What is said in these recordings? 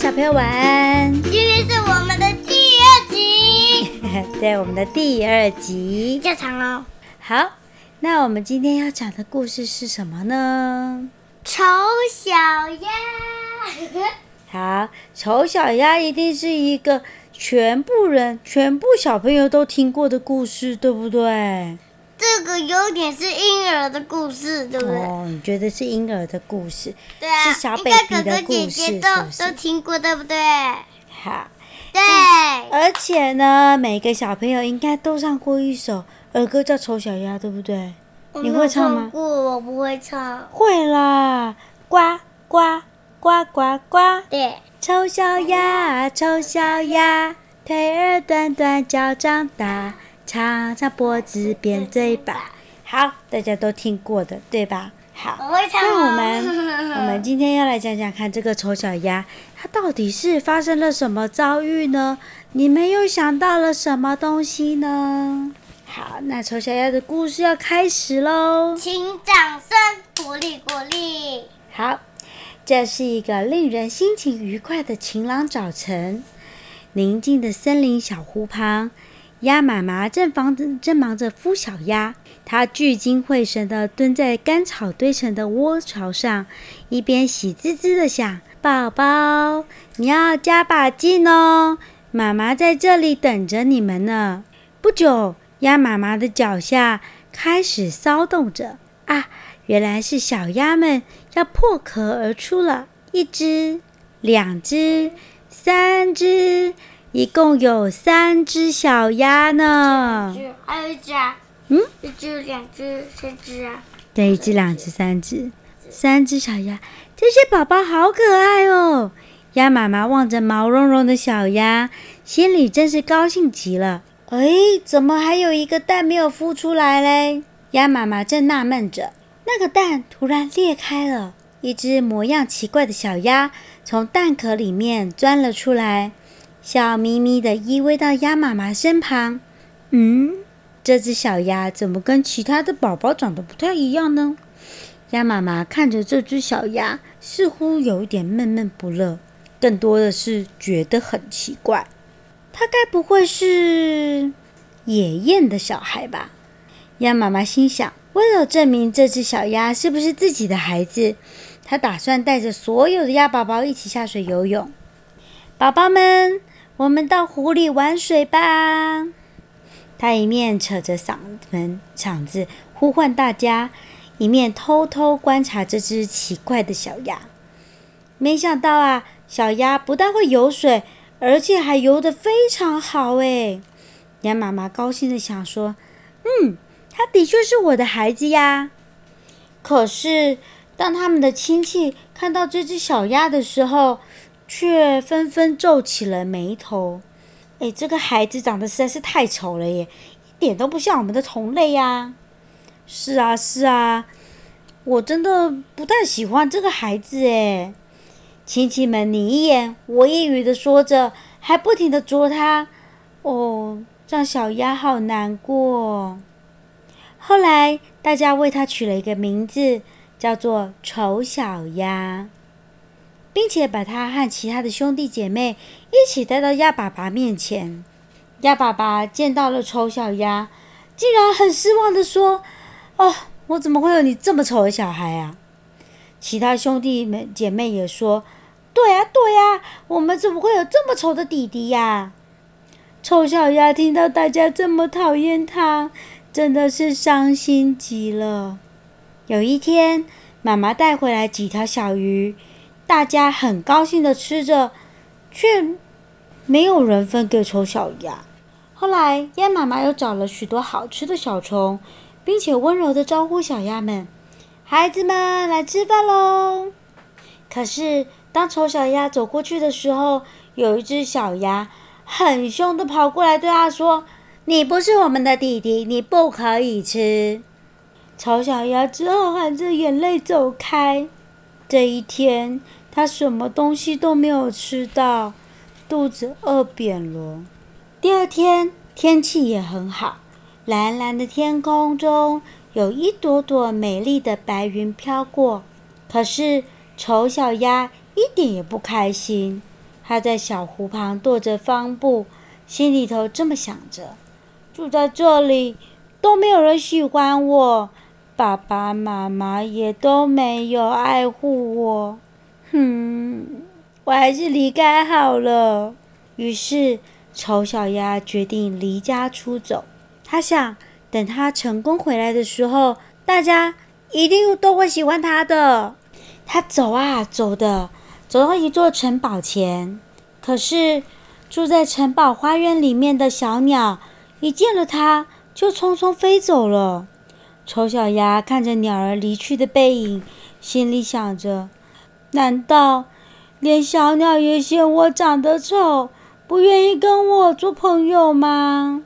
位小朋友晚安。今天是我们的第二集，对，我们的第二集，较长哦。好，那我们今天要讲的故事是什么呢？丑小鸭。好，丑小鸭一定是一个全部人、全部小朋友都听过的故事，对不对？这个有点是婴儿的故事，对不对？哦，你觉得是婴儿的故事？对啊，是小 baby 的故事，哥哥姐姐都？都听过，对不对？好，对。而且呢，每个小朋友应该都唱过一首儿歌，叫《丑小鸭》，对不对？你会唱吗？不，我不会唱。会啦，呱呱呱呱呱。对。丑小鸭，丑小鸭，腿儿短短，脚长大。长长脖子，扁嘴巴，好，大家都听过的，对吧？好，我会唱。那我们我们今天要来讲讲看，这个丑小鸭它到底是发生了什么遭遇呢？你们又想到了什么东西呢？好，那丑小鸭的故事要开始喽，请掌声鼓励鼓励。好，这是一个令人心情愉快的晴朗早晨，宁静的森林小湖旁。鸭妈妈正忙着正忙着孵小鸭，她聚精会神地蹲在干草堆成的窝巢上，一边喜滋滋地想：“宝宝，你要加把劲哦，妈妈在这里等着你们呢。”不久，鸭妈妈的脚下开始骚动着。啊，原来是小鸭们要破壳而出了，一只、两只、三只。一共有三只小鸭呢，还有一只啊，嗯，一只、两只、三只啊，对，一只、两只、三只，三只小鸭，这些宝宝好可爱哦。鸭妈妈望着毛茸茸的小鸭，心里真是高兴极了。哎，怎么还有一个蛋没有孵出来嘞？鸭妈妈正纳闷着，那个蛋突然裂开了，一只模样奇怪的小鸭从蛋壳里面钻了出来。笑眯眯地依偎到鸭妈妈身旁。嗯，这只小鸭怎么跟其他的宝宝长得不太一样呢？鸭妈妈看着这只小鸭，似乎有一点闷闷不乐，更多的是觉得很奇怪。它该不会是野雁的小孩吧？鸭妈妈心想。为了证明这只小鸭是不是自己的孩子，它打算带着所有的鸭宝宝一起下水游泳。宝宝们。我们到湖里玩水吧！他一面扯着嗓门嗓子呼唤大家，一面偷偷观察这只奇怪的小鸭。没想到啊，小鸭不但会游水，而且还游得非常好诶！鸭妈妈高兴地想说：“嗯，它的确是我的孩子呀。”可是，当他们的亲戚看到这只小鸭的时候，却纷纷皱起了眉头。哎，这个孩子长得实在是太丑了耶，一点都不像我们的同类呀！是啊，是啊，我真的不太喜欢这个孩子哎。亲戚们你一言我一语的说着，还不停的啄他。哦，让小鸭好难过。后来大家为他取了一个名字，叫做丑小鸭。并且把他和其他的兄弟姐妹一起带到鸭爸爸面前。鸭爸爸见到了丑小鸭，竟然很失望地说：“哦，我怎么会有你这么丑的小孩啊？”其他兄弟们姐妹也说：“对呀，对呀，我们怎么会有这么丑的弟弟呀？”丑小鸭听到大家这么讨厌他，真的是伤心极了。有一天，妈妈带回来几条小鱼。大家很高兴地吃着，却没有人分给丑小鸭。后来，鸭妈妈又找了许多好吃的小虫，并且温柔地招呼小鸭们：“孩子们，来吃饭喽！”可是，当丑小鸭走过去的时候，有一只小鸭很凶地跑过来对它说：“你不是我们的弟弟，你不可以吃。”丑小鸭只好含着眼泪走开。这一天，他什么东西都没有吃到，肚子饿扁了。第二天天气也很好，蓝蓝的天空中有一朵朵美丽的白云飘过。可是丑小鸭一点也不开心，它在小湖旁踱着方步，心里头这么想着：住在这里都没有人喜欢我，爸爸妈妈也都没有爱护我。哼，我还是离开好了。于是，丑小鸭决定离家出走。他想，等他成功回来的时候，大家一定都会喜欢他的。他走啊走的，走到一座城堡前。可是，住在城堡花园里面的小鸟一见了他，就匆匆飞走了。丑小鸭看着鸟儿离去的背影，心里想着。难道连小鸟也嫌我长得丑，不愿意跟我做朋友吗？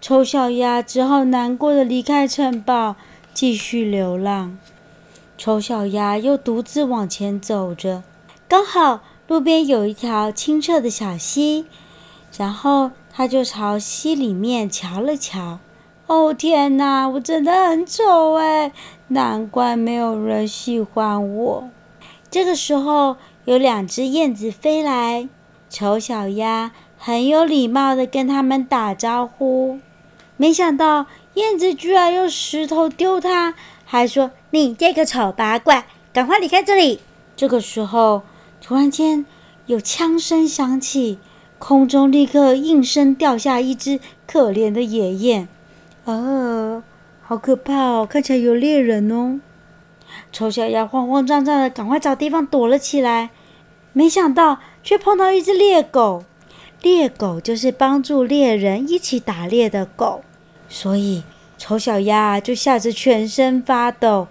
丑小鸭只好难过的离开城堡，继续流浪。丑小鸭又独自往前走着，刚好路边有一条清澈的小溪，然后它就朝溪里面瞧了瞧。哦，天哪，我真的很丑哎，难怪没有人喜欢我。这个时候，有两只燕子飞来，丑小鸭很有礼貌地跟它们打招呼。没想到，燕子居然用石头丢它，还说：“你这个丑八怪，赶快离开这里！”这个时候，突然间有枪声响起，空中立刻应声掉下一只可怜的野雁。哦，好可怕哦！看起来有猎人哦。丑小鸭慌慌张张的，赶快找地方躲了起来。没想到，却碰到一只猎狗。猎狗就是帮助猎人一起打猎的狗，所以丑小鸭就吓得全身发抖。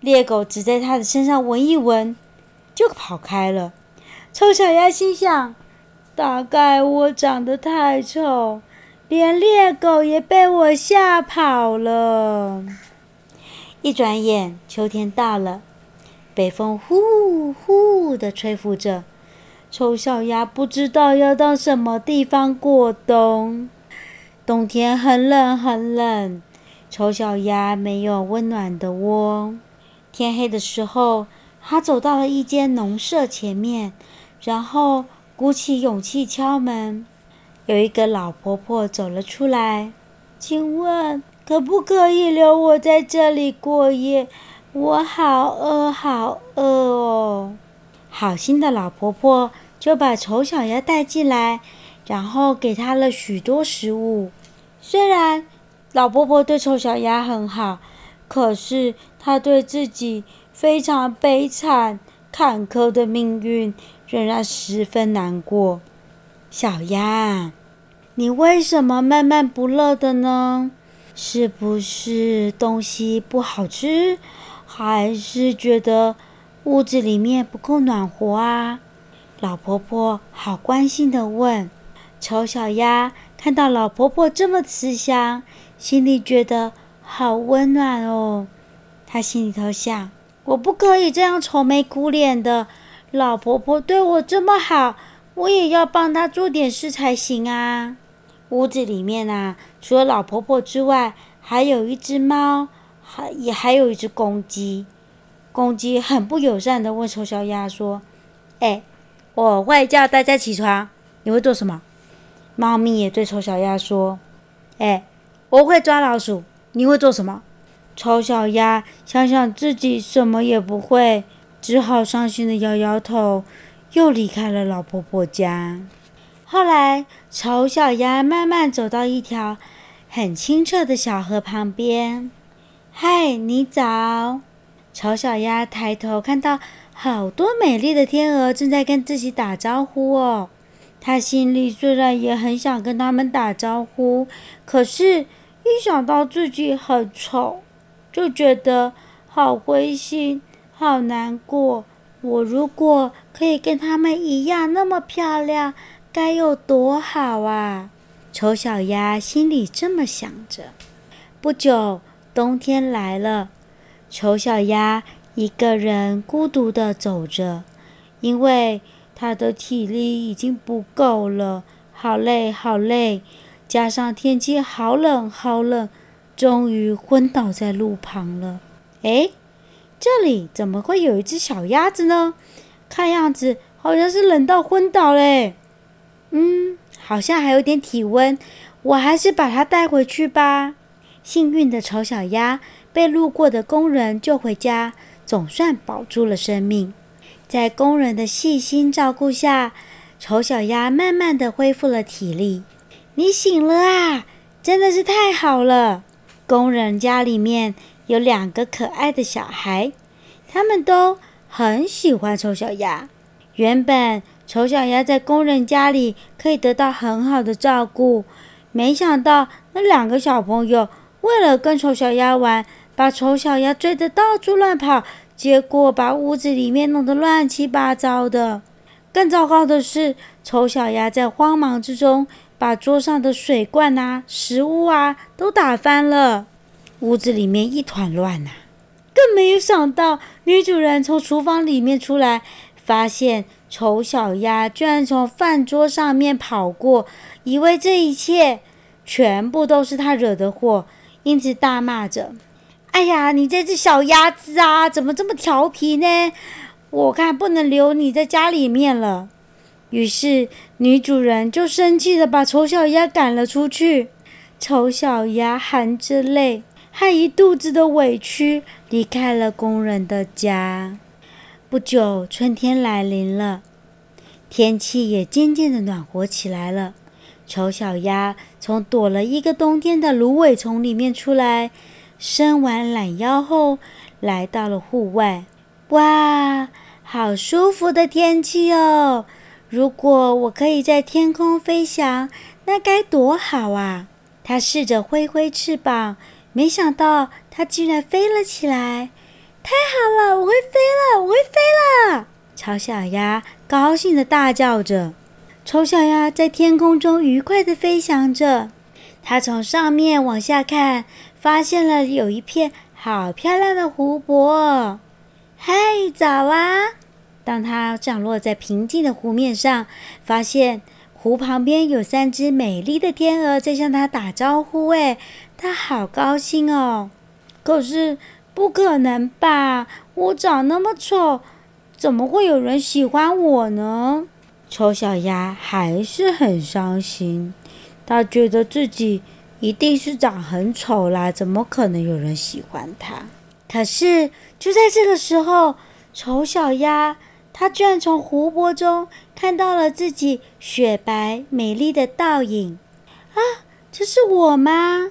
猎狗只在它的身上闻一闻，就跑开了。丑小鸭心想：大概我长得太丑，连猎狗也被我吓跑了。一转眼，秋天到了，北风呼呼地吹拂着。丑小鸭不知道要到什么地方过冬。冬天很冷很冷，丑小鸭没有温暖的窝。天黑的时候，它走到了一间农舍前面，然后鼓起勇气敲门。有一个老婆婆走了出来，请问，可不可以留我在这里过夜？我好饿，好饿哦！好心的老婆婆就把丑小鸭带进来，然后给她了许多食物。虽然老婆婆对丑小鸭很好，可是她对自己非常悲惨、坎坷的命运仍然十分难过。小鸭，你为什么闷闷不乐的呢？是不是东西不好吃，还是觉得屋子里面不够暖和啊？老婆婆好关心地问。丑小鸭看到老婆婆这么慈祥，心里觉得好温暖哦。它心里头想：我不可以这样愁眉苦脸的。老婆婆对我这么好，我也要帮她做点事才行啊。屋子里面啊，除了老婆婆之外，还有一只猫，还也还有一只公鸡。公鸡很不友善地问丑小鸭说：“哎，我会叫大家起床，你会做什么？”猫咪也对丑小鸭说：“哎，我会抓老鼠，你会做什么？”丑小鸭想想自己什么也不会，只好伤心地摇摇头，又离开了老婆婆家。后来，丑小鸭慢慢走到一条很清澈的小河旁边。嗨，你早！丑小鸭抬头看到好多美丽的天鹅正在跟自己打招呼哦。它心里虽然也很想跟他们打招呼，可是，一想到自己很丑，就觉得好灰心、好难过。我如果可以跟他们一样那么漂亮，该有多好啊！丑小鸭心里这么想着。不久，冬天来了，丑小鸭一个人孤独地走着，因为它的体力已经不够了，好累，好累，加上天气好冷，好冷，终于昏倒在路旁了。哎，这里怎么会有一只小鸭子呢？看样子好像是冷到昏倒嘞。嗯，好像还有点体温，我还是把它带回去吧。幸运的丑小鸭被路过的工人救回家，总算保住了生命。在工人的细心照顾下，丑小鸭慢慢的恢复了体力。你醒了啊，真的是太好了！工人家里面有两个可爱的小孩，他们都很喜欢丑小鸭。原本丑小鸭在工人家里可以得到很好的照顾，没想到那两个小朋友为了跟丑小鸭玩，把丑小鸭追得到处乱跑，结果把屋子里面弄得乱七八糟的。更糟糕的是，丑小鸭在慌忙之中，把桌上的水罐啊、食物啊都打翻了，屋子里面一团乱呐。更没有想到，女主人从厨房里面出来，发现丑小鸭居然从饭桌上面跑过，以为这一切全部都是他惹的祸，因此大骂着：“哎呀，你这只小鸭子啊，怎么这么调皮呢？我看不能留你在家里面了。”于是，女主人就生气地把丑小鸭赶了出去。丑小鸭含着泪，还一肚子的委屈，离开了工人的家。不久，春天来临了，天气也渐渐的暖和起来了。丑小鸭从躲了一个冬天的芦苇丛里面出来，伸完懒腰后，来到了户外。哇，好舒服的天气哦！如果我可以在天空飞翔，那该多好啊！它试着挥挥翅膀，没想到它竟然飞了起来。太好了，我会飞了，我会飞了！丑小鸭高兴地大叫着。丑小鸭在天空中愉快地飞翔着。它从上面往下看，发现了有一片好漂亮的湖泊。嗨，早啊！当它降落在平静的湖面上，发现湖旁边有三只美丽的天鹅在向它打招呼。哎，它好高兴哦！可是不可能吧？我长那么丑，怎么会有人喜欢我呢？丑小鸭还是很伤心，它觉得自己一定是长很丑啦，怎么可能有人喜欢它？可是就在这个时候，丑小鸭。它居然从湖泊中看到了自己雪白美丽的倒影，啊，这是我吗？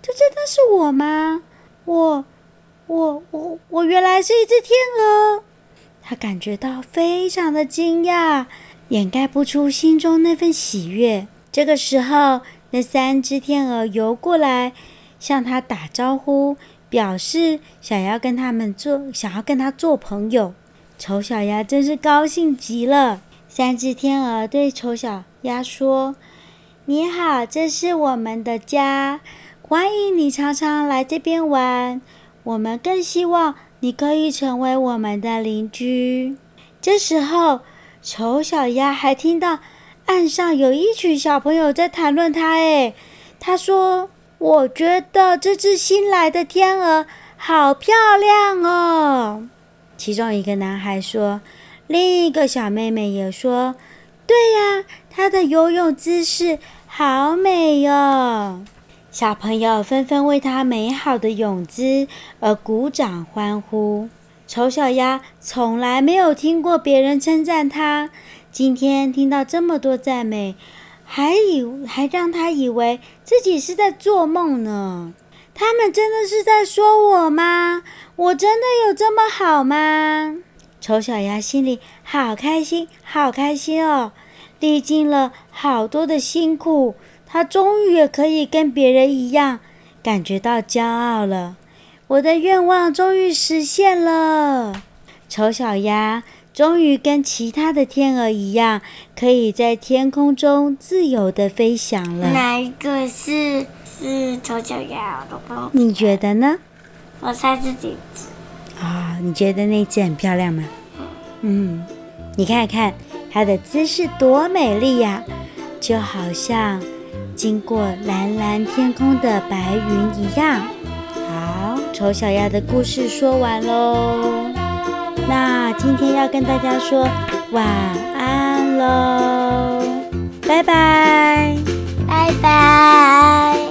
这真的是我吗？我，我，我，我原来是一只天鹅。他感觉到非常的惊讶，掩盖不出心中那份喜悦。这个时候，那三只天鹅游过来，向他打招呼，表示想要跟他们做，想要跟他做朋友。丑小鸭真是高兴极了。三只天鹅对丑小鸭说：“你好，这是我们的家，欢迎你常常来这边玩。我们更希望你可以成为我们的邻居。”这时候，丑小鸭还听到岸上有一群小朋友在谈论它。哎，他说：“我觉得这只新来的天鹅好漂亮哦。”其中一个男孩说，另一个小妹妹也说：“对呀，她的游泳姿势好美哟！”小朋友纷纷为他美好的泳姿而鼓掌欢呼。丑小鸭从来没有听过别人称赞他，今天听到这么多赞美，还以还让他以为自己是在做梦呢。他们真的是在说我吗？我真的有这么好吗？丑小鸭心里好开心，好开心哦！历经了好多的辛苦，它终于也可以跟别人一样，感觉到骄傲了。我的愿望终于实现了。丑小鸭终于跟其他的天鹅一样，可以在天空中自由的飞翔了。哪一个是？是丑小鸭，我都不知道。你觉得呢？我猜是这只。啊，你觉得那只很漂亮吗？嗯，你看看它的姿势多美丽呀，就好像经过蓝蓝天空的白云一样。好，丑小鸭的故事说完喽。那今天要跟大家说晚安喽。拜拜，拜拜。